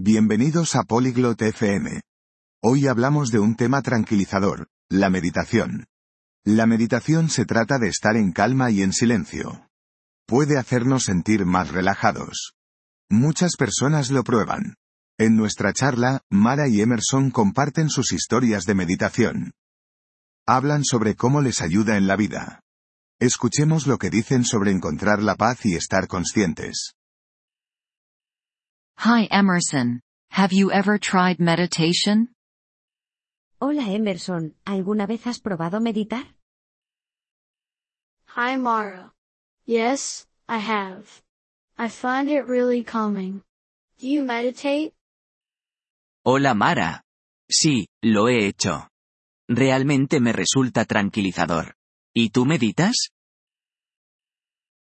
Bienvenidos a Polyglot FM. Hoy hablamos de un tema tranquilizador, la meditación. La meditación se trata de estar en calma y en silencio. Puede hacernos sentir más relajados. Muchas personas lo prueban. En nuestra charla, Mara y Emerson comparten sus historias de meditación. Hablan sobre cómo les ayuda en la vida. Escuchemos lo que dicen sobre encontrar la paz y estar conscientes. Hi Emerson. Have you ever tried meditation? Hola Emerson, ¿alguna vez has probado meditar? Hi Mara. Yes, I have. I find it really calming. Do you meditate? Hola Mara. Sí, lo he hecho. Realmente me resulta tranquilizador. ¿Y tú meditas?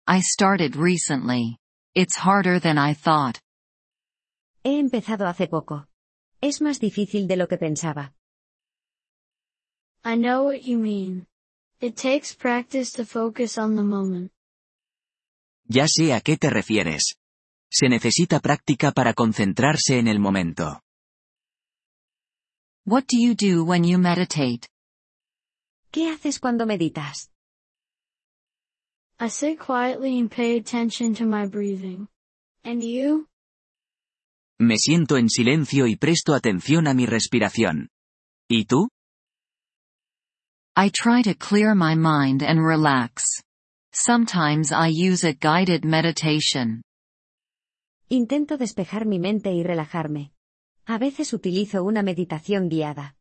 I started recently. It's harder than I thought. He empezado hace poco. Es más difícil de lo que pensaba. I know what you mean. It takes practice to focus on the moment. Ya sé a qué te refieres. Se necesita práctica para concentrarse en el momento. What do you do when you meditate? ¿Qué haces cuando meditas? I sit quietly and pay attention to my breathing. And you? Me siento en silencio y presto atención a mi respiración. ¿Y tú? I try to clear my mind and relax. Sometimes I use a guided meditation. Intento despejar mi mente y relajarme. A veces utilizo una meditación guiada.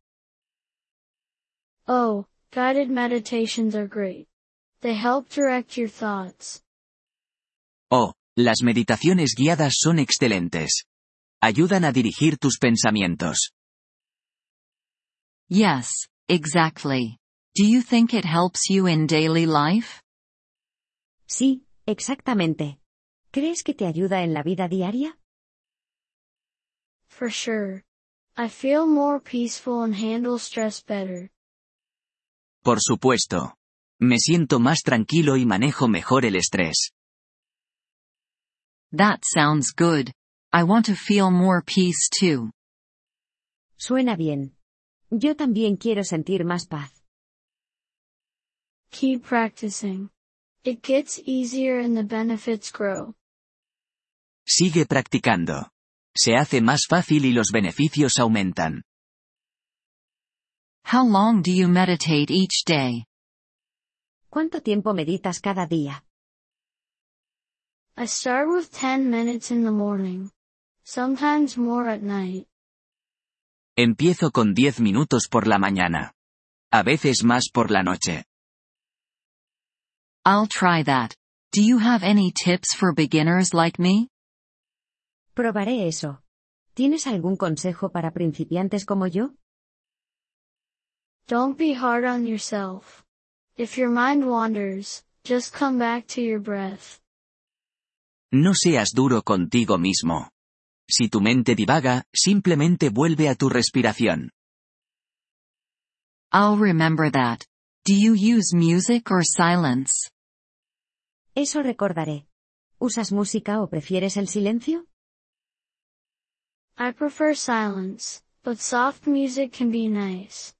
Oh, guided meditations are great. They help direct your thoughts. Oh, las meditaciones guiadas son excelentes. Ayudan a dirigir tus pensamientos. Yes, exactly. Do you think it helps you in daily life? Sí, exactamente. ¿Crees que te ayuda en la vida diaria? For sure. I feel more peaceful and handle stress better. Por supuesto. Me siento más tranquilo y manejo mejor el estrés. That sounds good. I want to feel more peace too. Suena bien. Yo también quiero sentir más paz. Keep practicing. It gets easier and the benefits grow. Sigue practicando. Se hace más fácil y los beneficios aumentan. How long do you meditate each day? ¿Cuánto tiempo meditas cada día? I start with 10 minutes in the morning. Sometimes more at night. Empiezo con 10 minutos por la mañana. A veces más por la noche. I'll try that. Do you have any tips for beginners like me? Probaré eso. ¿Tienes algún consejo para principiantes como yo? Don't be hard on yourself. If your mind wanders, just come back to your breath. No seas duro contigo mismo. Si tu mente divaga, simplemente vuelve a tu respiración. I'll remember that. Do you use music or silence? Eso recordaré. ¿Usas música o prefieres el silencio? I prefer silence, but soft music can be nice.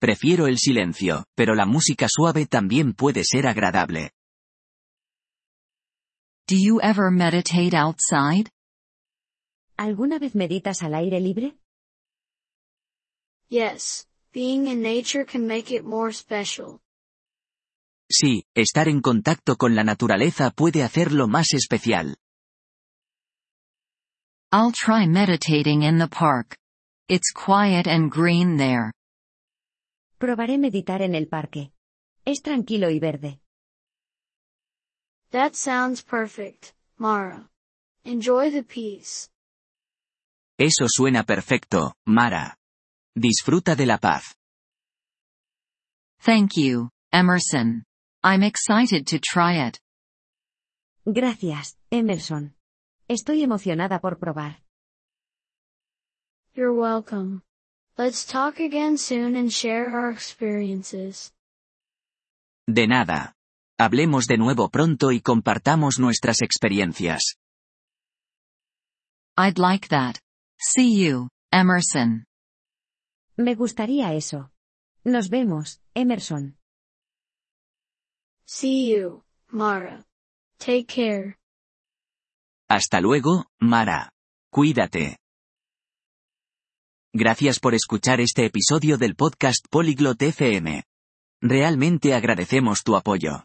Prefiero el silencio, pero la música suave también puede ser agradable. Do you ever meditate outside? ¿Alguna vez meditas al aire libre? Yes, being in nature can make it more special. Sí, estar en contacto con la naturaleza puede hacerlo más especial. I'll try meditating in the park. It's quiet and green there. Probaré meditar en el parque. Es tranquilo y verde. That sounds perfect, Mara. Enjoy the peace. Eso suena perfecto, Mara. Disfruta de la paz. Thank you, Emerson. I'm excited to try it. Gracias, Emerson. Estoy emocionada por probar. You're welcome. Let's talk again soon and share our experiences. De nada. Hablemos de nuevo pronto y compartamos nuestras experiencias. I'd like that. See you, Emerson. Me gustaría eso. Nos vemos, Emerson. See you, Mara. Take care. Hasta luego, Mara. Cuídate. Gracias por escuchar este episodio del podcast Polyglot FM. Realmente agradecemos tu apoyo.